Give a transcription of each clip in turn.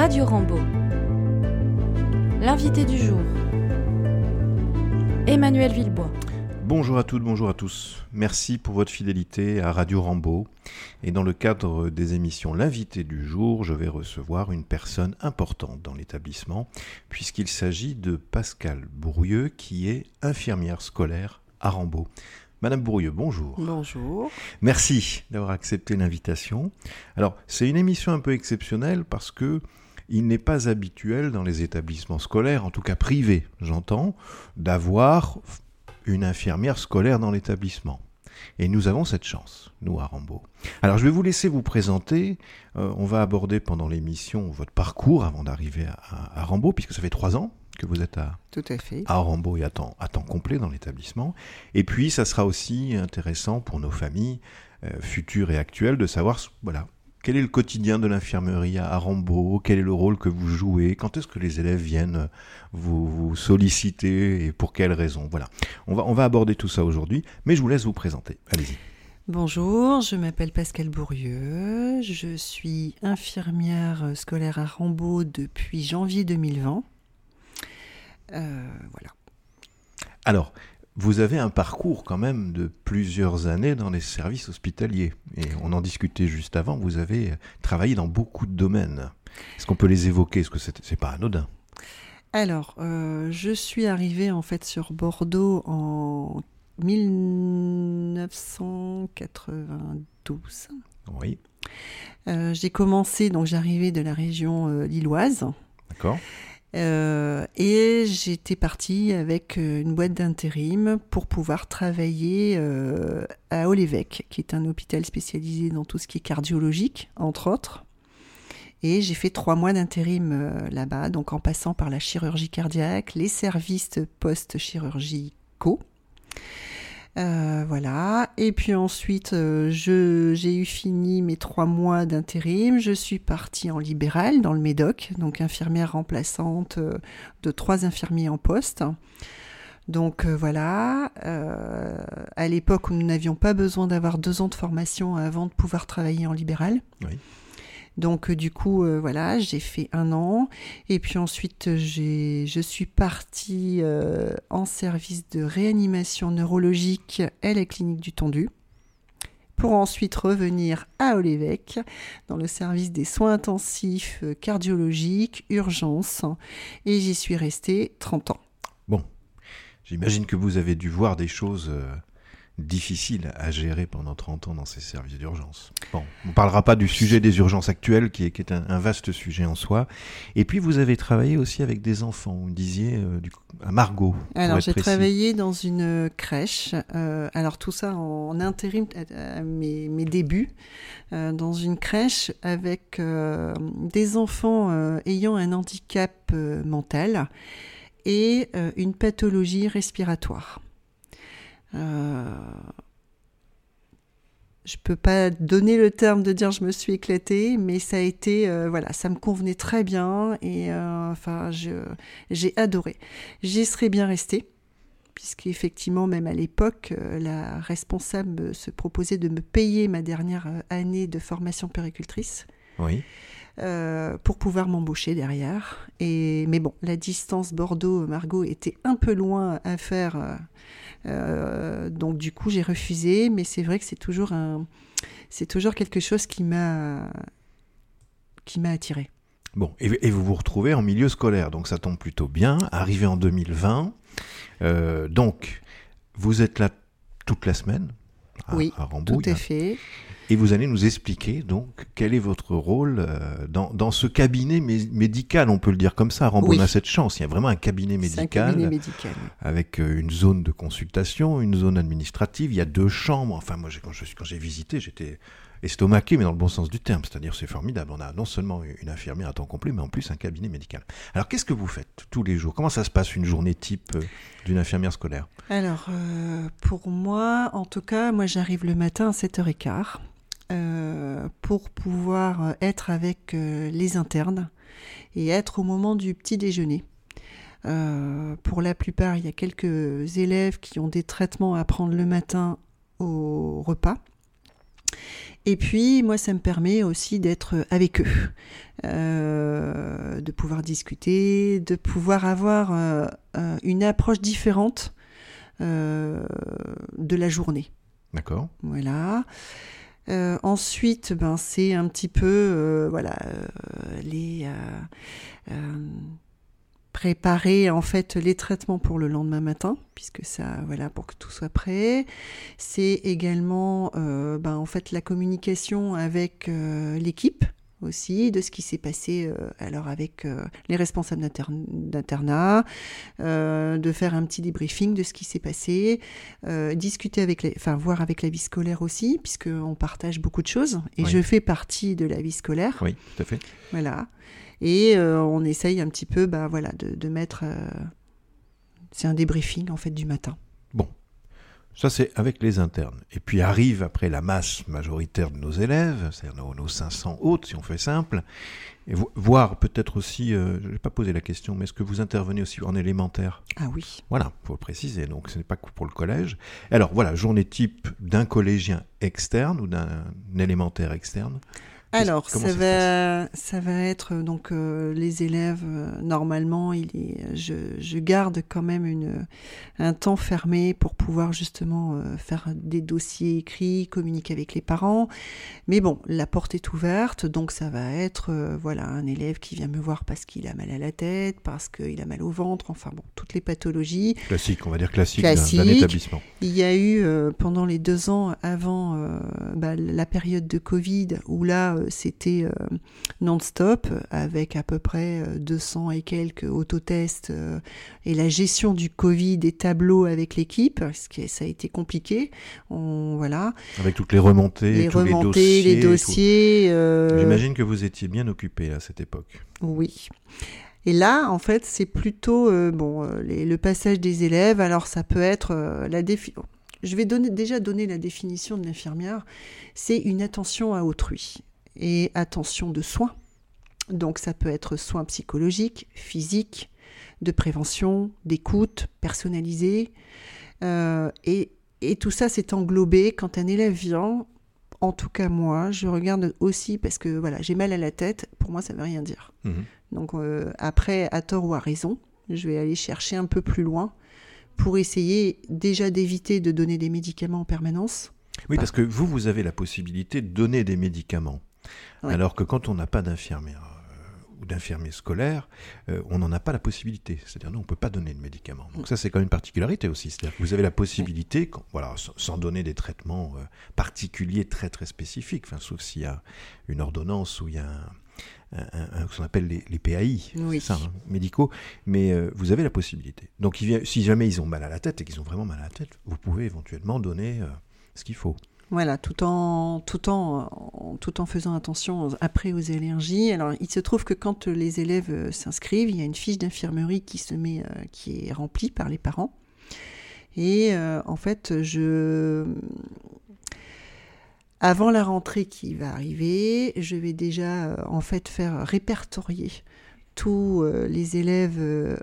Radio Rambo. L'invité du jour. Emmanuel Villebois. Bonjour à toutes, bonjour à tous. Merci pour votre fidélité à Radio Rambo. Et dans le cadre des émissions L'invité du jour, je vais recevoir une personne importante dans l'établissement, puisqu'il s'agit de Pascal Bourrieux, qui est infirmière scolaire à Rambo. Madame Bourrieux, bonjour. Bonjour. Merci d'avoir accepté l'invitation. Alors, c'est une émission un peu exceptionnelle parce que il n'est pas habituel dans les établissements scolaires, en tout cas privés, j'entends, d'avoir une infirmière scolaire dans l'établissement. Et nous avons cette chance, nous, à Rambaud. Alors, je vais vous laisser vous présenter. Euh, on va aborder pendant l'émission votre parcours avant d'arriver à, à, Rambaud, puisque ça fait trois ans que vous êtes à, Tout à, fait. à Rambaud et à temps, à temps complet dans l'établissement. Et puis, ça sera aussi intéressant pour nos familles euh, futures et actuelles de savoir, voilà, quel est le quotidien de l'infirmerie à Rambaud Quel est le rôle que vous jouez? Quand est-ce que les élèves viennent vous, vous, solliciter et pour quelles raisons? Voilà. On va, on va aborder tout ça aujourd'hui, mais je vous laisse vous présenter. Allez-y. Bonjour, je m'appelle Pascal Bourrieux. Je suis infirmière scolaire à Rambaud depuis janvier 2020. Euh, voilà. Alors, vous avez un parcours quand même de plusieurs années dans les services hospitaliers. Et on en discutait juste avant, vous avez travaillé dans beaucoup de domaines. Est-ce qu'on peut les évoquer? Est-ce que c'est n'est pas anodin? Alors, euh, je suis arrivée en fait sur Bordeaux en 1992. Oui. Euh, J'ai commencé, donc j'arrivais de la région euh, lilloise. D'accord. Euh, et j'étais partie avec euh, une boîte d'intérim pour pouvoir travailler euh, à Olévec, qui est un hôpital spécialisé dans tout ce qui est cardiologique, entre autres. Et j'ai fait trois mois d'intérim là-bas, donc en passant par la chirurgie cardiaque, les services post-chirurgicaux. Euh, voilà. Et puis ensuite, euh, j'ai eu fini mes trois mois d'intérim. Je suis partie en libéral dans le Médoc, donc infirmière remplaçante euh, de trois infirmiers en poste. Donc voilà, à l'époque où nous n'avions pas besoin d'avoir deux ans de formation avant de pouvoir travailler en libéral. Oui. Donc du coup, euh, voilà, j'ai fait un an. Et puis ensuite, je suis partie euh, en service de réanimation neurologique à la clinique du Tondu. Pour ensuite revenir à Olévec, dans le service des soins intensifs euh, cardiologiques, urgences. Et j'y suis restée 30 ans. Bon, j'imagine que vous avez dû voir des choses difficile à gérer pendant 30 ans dans ces services d'urgence. Bon, on ne parlera pas du sujet des urgences actuelles, qui est, qui est un, un, vaste sujet en soi. Et puis, vous avez travaillé aussi avec des enfants, vous disiez, euh, du, à Margot. Alors, j'ai travaillé dans une crèche. Euh, alors, tout ça en, en intérim à, mes, mes, débuts, euh, dans une crèche avec euh, des enfants ayant un handicap mental et une pathologie respiratoire. Euh, je peux pas donner le terme de dire je me suis éclatée, mais ça a été euh, voilà, ça me convenait très bien et euh, enfin j'ai adoré. J'y serais bien restée puisqu'effectivement même à l'époque la responsable se proposait de me payer ma dernière année de formation péricultrice. Oui. Euh, pour pouvoir m'embaucher derrière. Et, mais bon, la distance Bordeaux-Margot était un peu loin à faire. Euh, donc du coup, j'ai refusé. Mais c'est vrai que c'est toujours, un, c'est toujours quelque chose qui m'a, qui m'a attiré. Bon, et, et, vous vous retrouvez en milieu scolaire, donc ça tombe plutôt bien. Arrivé en 2020, euh, donc vous êtes là toute la semaine à, oui, à tout à fait. Et vous allez nous expliquer donc quel est votre rôle euh, dans, dans, ce cabinet mé médical, on peut le dire comme ça. Rambaud oui. a cette chance, il y a vraiment un cabinet médical, un cabinet médical. avec euh, une zone de consultation, une zone administrative, il y a deux chambres. Enfin, moi, quand j'ai quand visité, j'étais estomaqué, mais dans le bon sens du terme. C'est-à-dire, c'est formidable. On a non seulement une infirmière à temps complet, mais en plus un cabinet médical. Alors, qu'est-ce que vous faites tous les jours? Comment ça se passe une journée type euh, d'une infirmière scolaire? Alors, euh, pour moi, en tout cas, moi, j'arrive le matin à 7h15. Euh, pour pouvoir être avec euh, les internes et être au moment du petit déjeuner. Euh, pour la plupart, il y a quelques élèves qui ont des traitements à prendre le matin au repas. Et puis, moi, ça me permet aussi d'être avec eux, euh, de pouvoir discuter, de pouvoir avoir euh, une approche différente de la journée. D'accord. Voilà. Ensuite, ben, c'est un petit peu, voilà, les préparer en fait les traitements pour le lendemain matin, puisque ça, voilà, pour que tout soit prêt. C'est également, euh, ben, en fait, la communication avec euh, l'équipe aussi de ce qui s'est passé euh, alors avec les responsables d'internat, de faire un petit débriefing de ce qui s'est passé, discuter avec les, enfin voir avec la vie scolaire aussi, puisque on partage beaucoup de choses et je fais partie de la vie scolaire. Oui, tout à fait. Voilà. Et euh, on essaye un petit peu bah, voilà, de, mettre... Euh, c'est un débriefing en fait du matin. Ça, c'est avec les internes. Et puis arrive après la masse majoritaire de nos élèves, c'est-à-dire nos, 500 autres, si on fait simple, et voir peut-être aussi, euh, je n'ai pas posé la question, mais est-ce que vous intervenez aussi en élémentaire? Ah oui. Voilà, il faut le préciser, donc ce n'est pas que pour le collège. Alors voilà, journée type d'un collégien externe ou d'un élémentaire externe alors, ça, va, ça va être donc euh, les élèves. Euh, normalement, il est, je, je, garde quand même une, un temps fermé pour pouvoir justement euh, faire des dossiers écrits, communiquer avec les parents. Mais bon, la porte est ouverte, donc ça va être voilà un élève qui vient me voir parce qu'il a mal à la tête, parce qu'il a mal au ventre. Enfin bon, toutes les pathologies. Classique, on va dire classique, d'un établissement. Il y a eu pendant les deux ans avant bah, la période de Covid où là euh, c'était euh, non-stop avec à peu près 200 euh, et quelques autotests et la gestion du Covid des tableaux avec l'équipe, ce qui ça a été compliqué. On, voilà. Avec toutes les remontées, les tous remontées, les dossiers. J'imagine que vous étiez bien occupé à cette époque. Oui. Et là, en fait, c'est plutôt bon le passage des élèves. Alors, ça peut être la. Je vais donner, déjà donner la définition de l'infirmière. C'est une attention à autrui et attention de soins. Donc ça peut être soins psychologiques, physiques, de prévention, d'écoute, personnalisée. Euh, et, tout ça s'est englobé quand un élève vient. En tout cas moi, je regarde aussi parce que voilà, j'ai mal à la tête. Pour moi, ça ne veut rien dire. Mhm. Donc euh, après, à tort ou à raison, je vais aller chercher un peu plus loin pour essayer déjà d'éviter de donner des médicaments en permanence. Oui, parce que vous, vous avez la possibilité de donner des médicaments. Alors que quand on n'a pas d'infirmière euh, ou d'infirmier scolaire, euh, on n'en a pas la possibilité. C'est-à-dire, nous, on ne peut pas donner de médicaments. Donc, ça, c'est quand même une particularité aussi. C'est-à-dire que vous avez la possibilité, voilà, sans donner des traitements euh, particuliers très, très spécifiques, enfin, sauf s'il y a une ordonnance ou il y a un, ce qu'on appelle les, PAI, ça, hein, médicaux, mais vous avez la possibilité. Donc, si jamais ils ont mal à la tête et qu'ils ont vraiment mal à la tête, vous pouvez éventuellement donner ce qu'il faut. Voilà, tout en, tout, en, tout en faisant attention après aux allergies. Alors, il se trouve que quand les élèves euh, s'inscrivent, il y a une fiche d'infirmerie qui euh, qui est remplie par les parents. Et euh, en fait, je, avant la rentrée qui va arriver, je vais déjà en fait faire répertorier tous les élèves.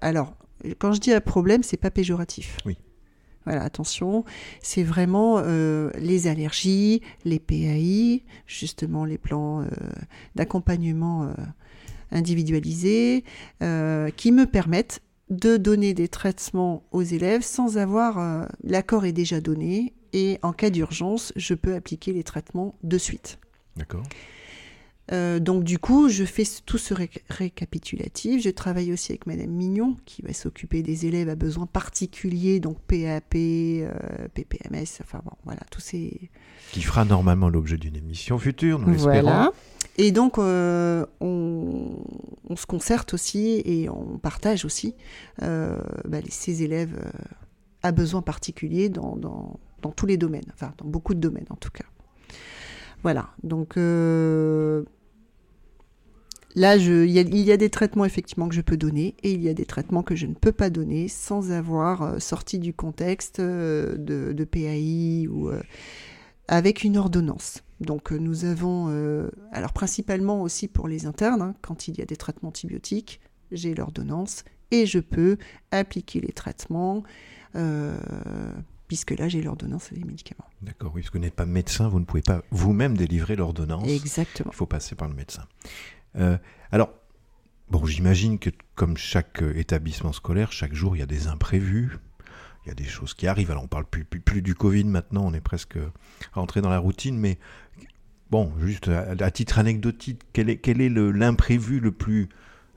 alors, quand je dis un problème, c'est pas péjoratif. Oui. Voilà, attention, c'est vraiment euh, les allergies, les PAI, justement les plans euh, d'accompagnement euh, individualisés, qui me permettent de donner des traitements aux élèves sans avoir l'accord est déjà donné et en cas d'urgence, je peux appliquer les traitements de suite. D'accord. Euh, donc du coup, je fais tout ce récapitulatif. Je travaille aussi avec Madame Mignon, qui va s'occuper des élèves à besoins particuliers, donc PAP, euh, PPMS, enfin bon, voilà, tous ces... Qui fera normalement l'objet d'une émission future, nous l'espérons. Voilà. Et donc, euh, on, se concerte aussi et on partage aussi bah, ces élèves à besoins particuliers dans, dans, dans, tous les domaines, enfin dans beaucoup de domaines en tout cas. Voilà, donc Là, il y, a des traitements effectivement que je peux donner et il y a des traitements que je ne peux pas donner sans avoir euh, sorti du contexte euh, de, PAI ou euh, avec une ordonnance. Donc nous avons, alors principalement aussi pour les internes, hein, quand il y a des traitements antibiotiques, j'ai l'ordonnance et je peux appliquer les traitements puisque là j'ai l'ordonnance des médicaments. D'accord, oui, parce que vous n'êtes pas médecin, vous ne pouvez pas vous-même délivrer l'ordonnance. Exactement. Il faut passer par le médecin. Euh, alors, bon, j'imagine que comme chaque euh, établissement scolaire, chaque jour il y a des imprévus, il y a des choses qui arrivent. Alors on parle plus, plus, du Covid maintenant, on est presque rentré dans la routine, mais bon, juste à, titre anecdotique, quel est, quel est l'imprévu le, plus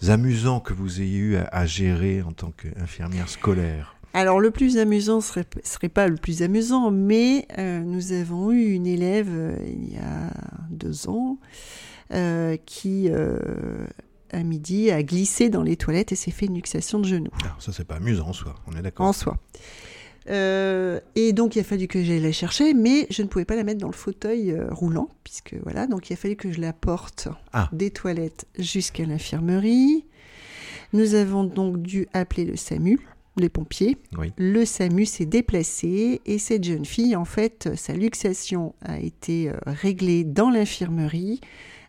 amusant que vous ayez eu à gérer en tant qu'infirmière scolaire? Alors le plus amusant serait serait pas le plus amusant, mais euh, nous avons eu une élève euh, il y a deux ans euh, qui à midi a glissé dans les toilettes et s'est fait une luxation de genou. Alors ah, ça c'est pas amusant en soi, on est d'accord. En soi. et donc il a fallu que j'aille la chercher, mais je ne pouvais pas la mettre dans le fauteuil roulant, puisque voilà, donc il a fallu que je la porte ah. des toilettes jusqu'à l'infirmerie. Nous avons donc dû appeler le SAMU les pompiers. Le SAMU s'est déplacé et cette jeune fille, en fait, sa luxation a été euh, réglée dans l'infirmerie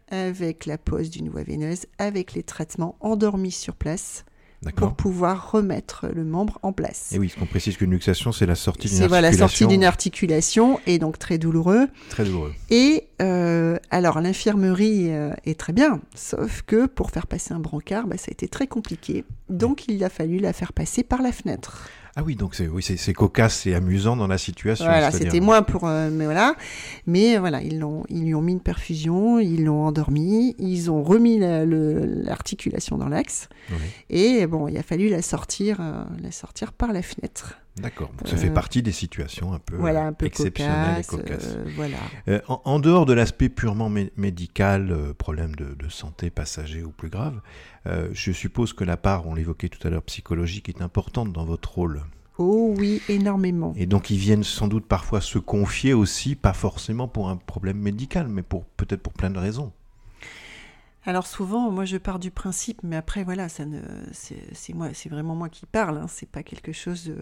avec la pose d'une voie veineuse, avec les traitements endormis sur place pour pouvoir remettre le membre en place. Et oui, ce qu'on précise qu'une luxation, c'est la sortie d'une articulation. C'est la sortie d'une articulation et donc très douloureux. Très douloureux. Et euh, alors l'infirmerie euh, est très bien, sauf que pour faire passer un brancard, bah, ça a été très compliqué. Donc il a fallu la faire passer par la fenêtre. Ah oui, donc c'est oui, c'est cocasse et amusant dans la situation. Voilà, c'était moins pour, euh, mais voilà, mais voilà, ils l'ont, ils lui ont mis une perfusion, ils l'ont endormi, ils ont remis l'articulation dans l'axe, et bon, il a fallu la sortir, euh, la sortir par la fenêtre. D'accord, ça fait euh, partie des situations un peu, voilà, un peu exceptionnelles cocasse, et cocasses. voilà. En, dehors de l'aspect purement médical, problème de, de, santé passager ou plus grave, je suppose que la part, on l'évoquait tout à l'heure, psychologique est importante dans votre rôle. Oh oui, énormément. Et donc ils viennent sans doute parfois se confier aussi, pas forcément pour un problème médical, mais pour peut-être pour plein de raisons. Alors souvent, moi je pars du principe, mais après voilà, ça ne, c'est moi, c'est vraiment moi qui parle, hein, c'est pas quelque chose de.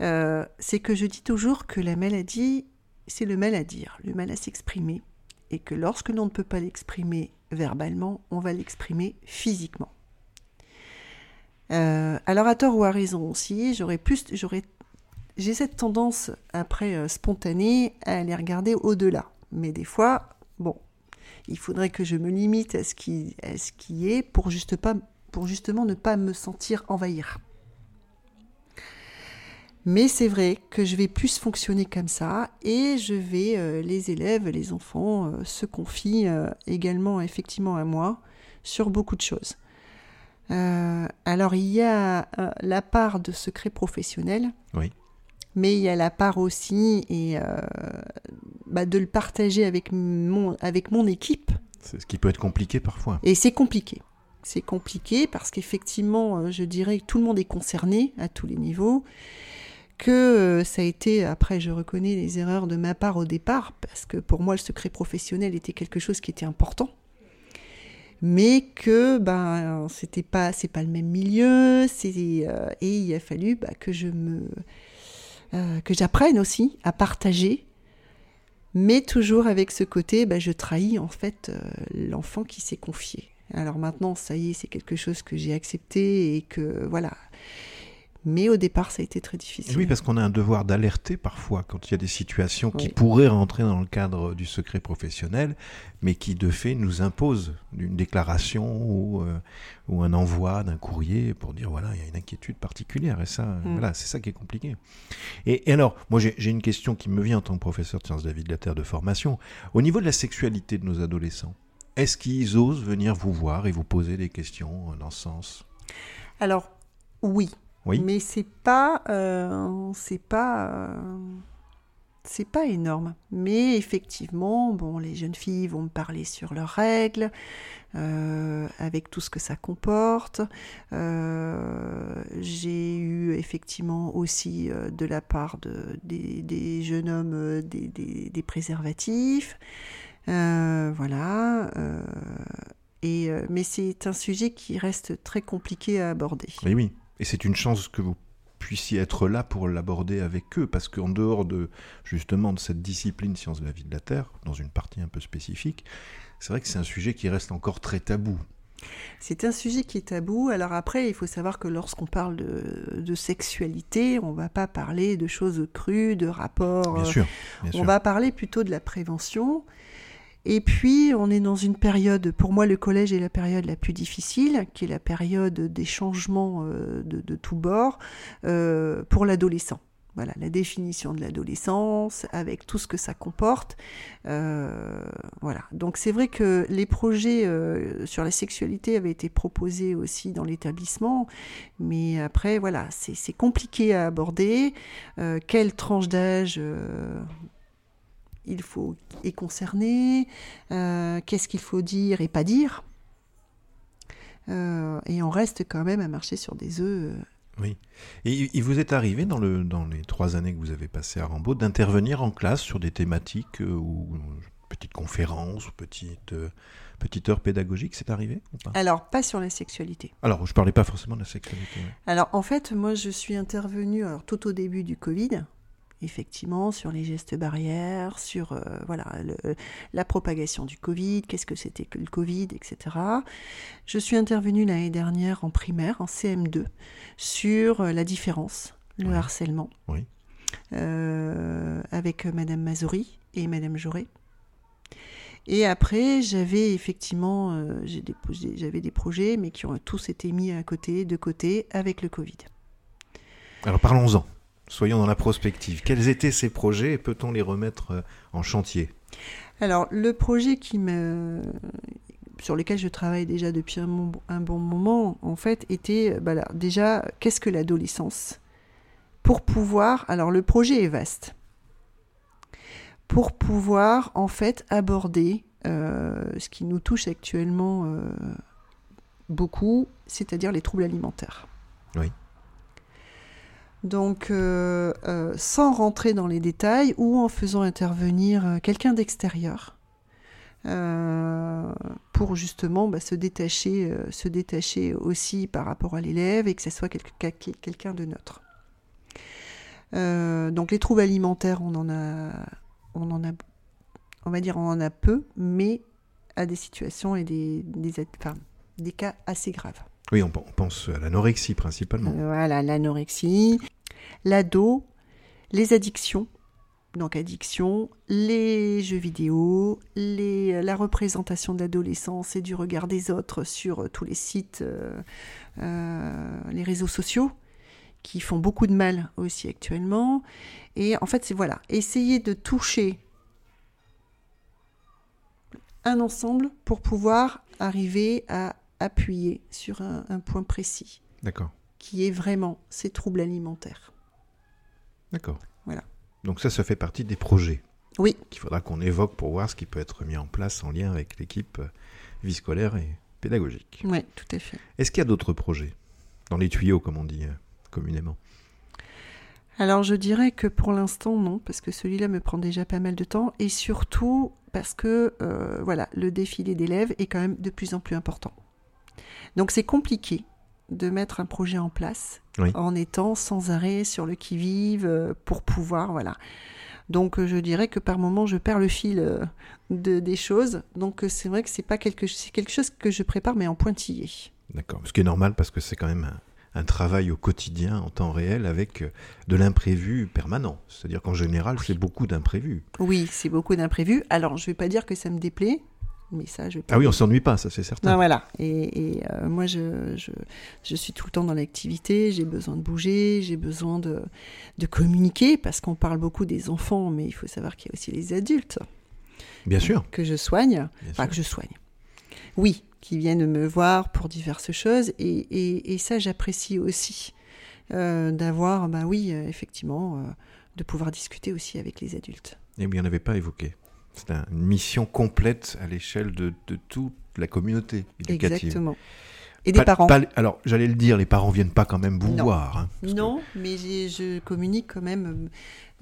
Euh, c'est que je dis toujours que la maladie, c'est le mal à dire, le mal à s'exprimer, et que lorsque l'on ne peut pas l'exprimer verbalement, on va l'exprimer physiquement. Euh, alors à tort ou à raison aussi, j'aurais plus, j'aurais, j'ai cette tendance après euh, spontanée à aller regarder au-delà. Mais des fois, bon, il faudrait que je me limite à ce qui, est pour, justement ne pas me sentir envahir. Mais c'est vrai que je vais plus fonctionner comme ça et je vais, euh, les élèves, les enfants se confient également effectivement à moi sur beaucoup de choses. Euh, alors il y a euh, la part de secret professionnel. Mais il y a la part aussi et euh, bah, de le partager avec mon avec mon équipe. C'est ce qui peut être compliqué parfois. Et c'est compliqué. C'est compliqué parce qu'effectivement, je dirais que tout le monde est concerné à tous les niveaux. Que ça a été, après je reconnais les erreurs de ma part au départ, parce que pour moi le secret professionnel était quelque chose qui était important mais que ben c'était pas c'est pas le même milieu c'est euh, et il a fallu bah, que je me euh, que j'apprenne aussi à partager. Mais toujours avec ce côté bah, je trahis en fait euh, l'enfant qui s'est confié. Alors maintenant ça y est c'est quelque chose que j'ai accepté et que voilà mais au départ, ça a été très difficile. Oui, parce qu'on a un devoir d'alerter parfois quand il y a des situations qui pourraient rentrer dans le cadre du secret professionnel, mais qui de fait nous imposent une déclaration ou, euh, ou un envoi d'un courrier pour dire voilà, il y a une inquiétude particulière. Et ça, mm. voilà, c'est ça qui est compliqué. Et, alors, moi j'ai une question qui me vient en tant que professeur de sciences de la vie de la Terre de formation. Au niveau de la sexualité de nos adolescents, est-ce qu'ils osent venir vous voir et vous poser des questions dans ce sens? Alors, oui. Mais c'est pas, euh, c'est pas, euh, c'est pas énorme. Mais effectivement, bon, les jeunes filles vont me parler sur leurs règles, euh, avec tout ce que ça comporte. J'ai eu effectivement aussi de la part de, des, jeunes hommes des, des, préservatifs. voilà. et, mais c'est un sujet qui reste très compliqué à aborder. Oui, oui. Et c'est une chance que vous puissiez être là pour l'aborder avec eux, parce qu'en dehors de justement de cette discipline sciences de la vie de la Terre, dans une partie un peu spécifique, c'est vrai que c'est un sujet qui reste encore très tabou. C'est un sujet qui est tabou. Alors après, il faut savoir que lorsqu'on parle de, sexualité, on va pas parler de choses crues, de rapports. Bien sûr. on va parler plutôt de la prévention. Et puis, on est dans une période, pour moi, le collège est la période la plus difficile, qui est la période des changements euh, de, tous bords euh, pour l'adolescent. Voilà, la définition de l'adolescence, avec tout ce que ça comporte. Euh, voilà. Donc c'est vrai que les projets sur la sexualité avaient été proposés aussi dans l'établissement, mais après, voilà, c'est compliqué à aborder. quelle tranche d'âge il faut est concerné, euh, qu'est-ce qu'il faut dire et pas dire. Euh, et on reste quand même à marcher sur des œufs. Euh. Oui. Et il vous est arrivé dans, le, dans les trois années que vous avez passées à Rambaud d'intervenir en classe sur des thématiques ou petites conférences ou petites, petites heures pédagogiques, c'est arrivé ou pas? Alors, pas sur la sexualité. Alors, je parlais pas forcément de la sexualité. Alors, en fait, moi, je suis intervenue tout au début du Covid effectivement, sur les gestes barrières, sur euh, voilà, la propagation du Covid, qu'est-ce que c'était que le Covid, etc. Je suis intervenue l'année dernière en primaire, en CM2, sur euh, la différence, le harcèlement, oui. Euh, avec Madame Mazori et Madame Jauré. Et après, j'avais effectivement, j'avais des projets, mais qui ont tous été mis à côté, de côté, avec le Covid. Alors parlons-en. Soyons dans la prospective. Quels étaient ces projets et peut-on les remettre euh, en chantier? Alors, le projet qui me sur lequel je travaille déjà depuis un, bon moment, en fait, était bah déjà qu'est-ce que l'adolescence? Pour pouvoir, alors le projet est vaste, pour pouvoir en fait aborder euh, ce qui nous touche actuellement euh, beaucoup, c'est-à-dire les troubles alimentaires. Oui. Donc, euh, euh, sans rentrer dans les détails ou en faisant intervenir euh, quelqu'un d'extérieur pour justement bah, se, détacher, se détacher aussi par rapport à l'élève et que ce soit quelqu'un de neutre. donc, les troubles alimentaires, on en a, on en a, on va dire, on en a peu, mais à des situations et des, des, des cas assez graves. Oui, on, pense à l'anorexie principalement. Voilà, l'anorexie, l'ado, les addictions, donc addiction, les jeux vidéo, les, la représentation de l'adolescence et du regard des autres sur tous les sites, euh, euh, les réseaux sociaux, qui font beaucoup de mal aussi actuellement. Et en fait, c'est voilà, essayer de toucher un ensemble pour pouvoir arriver à appuyer sur un, un point précis. D'accord. Qui est vraiment ces troubles alimentaires. D'accord. Voilà. Donc ça, ça fait partie des projets. Oui. Qu'il faudra qu'on évoque pour voir ce qui peut être mis en place en lien avec l'équipe euh, vie scolaire et pédagogique. Oui, tout à fait. Est-ce qu'il y a d'autres projets Dans les tuyaux, comme on dit euh, communément? Alors je dirais que pour l'instant non, parce que celui-là me prend déjà pas mal de temps, et surtout parce que euh, voilà, le défilé d'élèves est quand même de plus en plus important. Donc c'est compliqué de mettre un projet en place en étant sans arrêt sur le qui-vive euh, pour pouvoir, voilà. Donc euh, je dirais que par moment je perds le fil euh, de, des choses. Donc c'est vrai que c'est pas quelque, quelque chose que je prépare mais en pointillé. D'accord, ce qui est normal parce que c'est quand même un, travail au quotidien en temps réel avec de l'imprévu permanent. C'est-à-dire qu'en général c'est beaucoup d'imprévus. Oui, c'est beaucoup d'imprévus. Alors je vais pas dire que ça me déplaît mais ça, je Ah oui, on s'ennuie pas, ça c'est certain. Non, voilà. Et, euh, moi, je, je, je, suis tout le temps dans l'activité, j'ai besoin de bouger, j'ai besoin de, de communiquer, parce qu'on parle beaucoup des enfants, mais il faut savoir qu'il y a aussi les adultes. Bien sûr. Que je soigne. enfin, que je soigne. Oui, qui viennent me voir pour diverses choses, et, et, et ça, j'apprécie aussi. Euh, d'avoir, ben oui, euh, effectivement, de pouvoir discuter aussi avec les adultes. Et bien, on n'avait pas évoqué. C'est une mission complète à l'échelle de, toute la communauté éducative. Exactement. Et des parents. alors, j'allais le dire, les parents viennent pas quand même vous voir. Hein, non, mais je communique quand même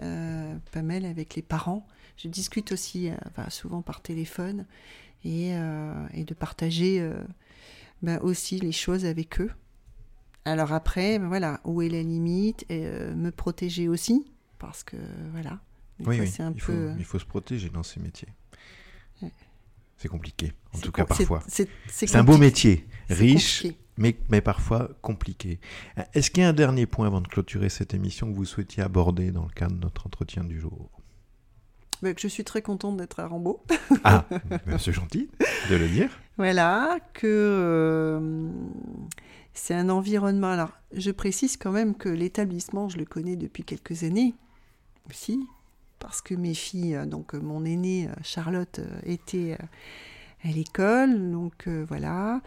euh, pas mal avec les parents. Je discute aussi, euh, souvent par téléphone, et, euh, et de partager ben, aussi les choses avec eux. Alors après, ben, voilà, où est la limite Me protéger aussi, parce que voilà, oui, il, faut, il, faut, se protéger dans ces métiers. C'est compliqué, en tout cas parfois. C'est un beau métier, riche, mais, mais parfois compliqué. Euh, Est-ce qu'il y a un dernier point avant de clôturer cette émission que vous souhaitiez aborder dans le cadre de notre entretien du jour? Bah, que je suis très contente d'être à Rambaud. Ah, c'est gentil de le dire. Voilà, que euh, c'est un environnement. Alors, je précise quand même que l'établissement, je le connais depuis quelques années aussi, parce que mes filles, euh, donc euh, mon aînée euh, Charlotte, était à l'école, donc euh, voilà,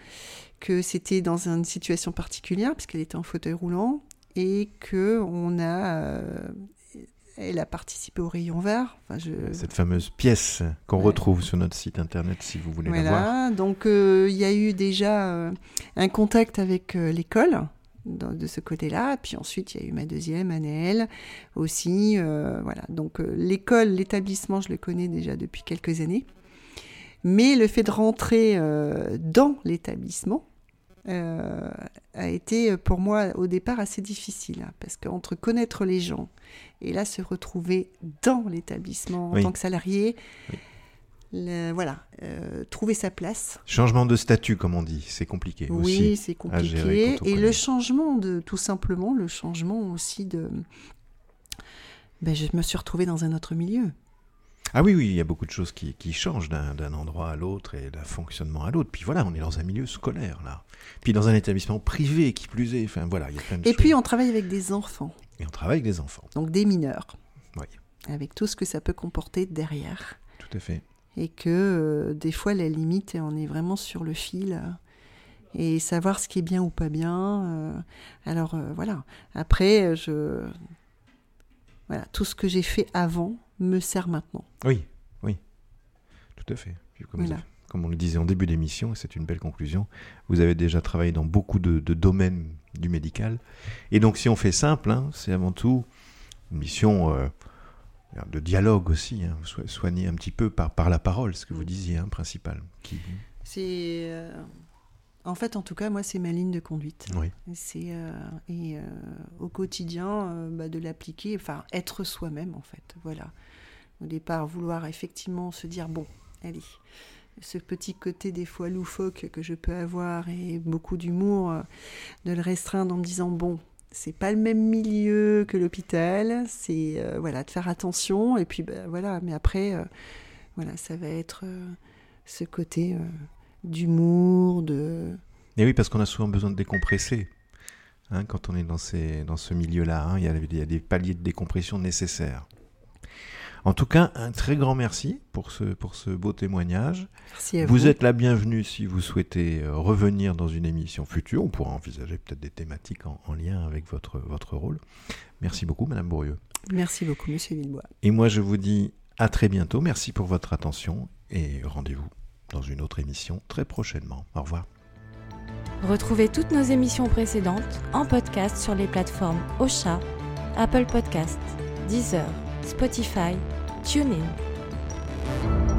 que c'était dans une situation particulière, puisqu'elle était en fauteuil roulant, et que on a. euh, elle a participé au rayon vert. Enfin, je, Cette fameuse pièce qu'on Ouais. retrouve sur notre site internet si vous voulez la voir. Voilà, donc euh, il y a eu déjà un contact avec l'école dans- de ce côté-là, puis ensuite il y a eu ma deuxième, Anaëlle aussi. euh, voilà, donc euh, l'école, l'établissement, je le connais déjà depuis quelques années, mais le fait de rentrer euh, dans l'établissement a été pour moi au départ assez difficile, hein, parce qu'entre connaître les gens et là se retrouver dans l'établissement en Oui. tant que salarié, Oui. Le- voilà, euh, trouver sa place. Changement de statut, comme on dit, c'est compliqué Oui, c'est gérer compliqué. Et le changement de, tout simplement, le changement aussi de. Ben, je me suis retrouvée dans un autre milieu. Ah oui, oui, il y a beaucoup de choses qui, qui changent d'un d'un endroit à l'autre et d'un fonctionnement à l'autre. Puis voilà, on est dans un milieu scolaire, là. Puis dans un établissement privé, qui plus est. Enfin voilà, il y a plein de Et choses. puis, on travaille avec des enfants, Et on travaille avec des enfants. donc des mineurs, Oui, avec tout ce que ça peut comporter derrière. tout à fait. Et que euh, des fois, la limite, on est vraiment sur le fil. euh, et savoir ce qui est bien ou pas bien. euh, alors euh, voilà. Après, je. Voilà, tout ce que j'ai fait avant me sert maintenant. Oui, oui, tout à fait. Comme, Voilà. comme on le disait en début d'émission, et c'est une belle conclusion, vous avez déjà travaillé dans beaucoup de, de domaines du médical. Et donc, si on fait simple, hein, c'est avant tout une mission euh, de dialogue aussi, hein, so- soigner un petit peu par, par la parole, ce que vous disiez, hein, principal. Qui... C'est. euh, En fait, en tout cas, moi, c'est ma ligne de conduite. Oui, C'est euh, et euh, au quotidien bah, de l'appliquer, enfin être soi-même en fait. Voilà. Au départ, vouloir effectivement se dire bon, allez, ce petit côté des fois loufoque que je peux avoir et beaucoup d'humour, de le restreindre en me disant bon, c'est pas le même milieu que l'hôpital, c'est euh, voilà de faire attention et puis bah, voilà. Mais après, euh, voilà, ça va être euh, ce côté d'humour, de Et oui, parce qu'on a souvent besoin de décompresser. hein, quand on est dans, ces, dans ce milieu-là, hein, il y, il y a des paliers de décompression nécessaires. En tout cas, un très grand merci pour ce, pour ce beau témoignage. merci à Vous vous. êtes la bienvenue si vous souhaitez euh, revenir dans une émission future. On pourra envisager peut-être des thématiques en, en lien avec votre, votre rôle. Merci beaucoup, Madame Bourrieux. Merci beaucoup, Monsieur Villebois. Et moi, je vous dis à très bientôt. Merci pour votre attention et rendez-vous dans une autre émission très prochainement. Au revoir. Retrouvez toutes nos émissions précédentes en podcast sur les plateformes Ocha, Apple Podcast, Deezer, Spotify, TuneIn.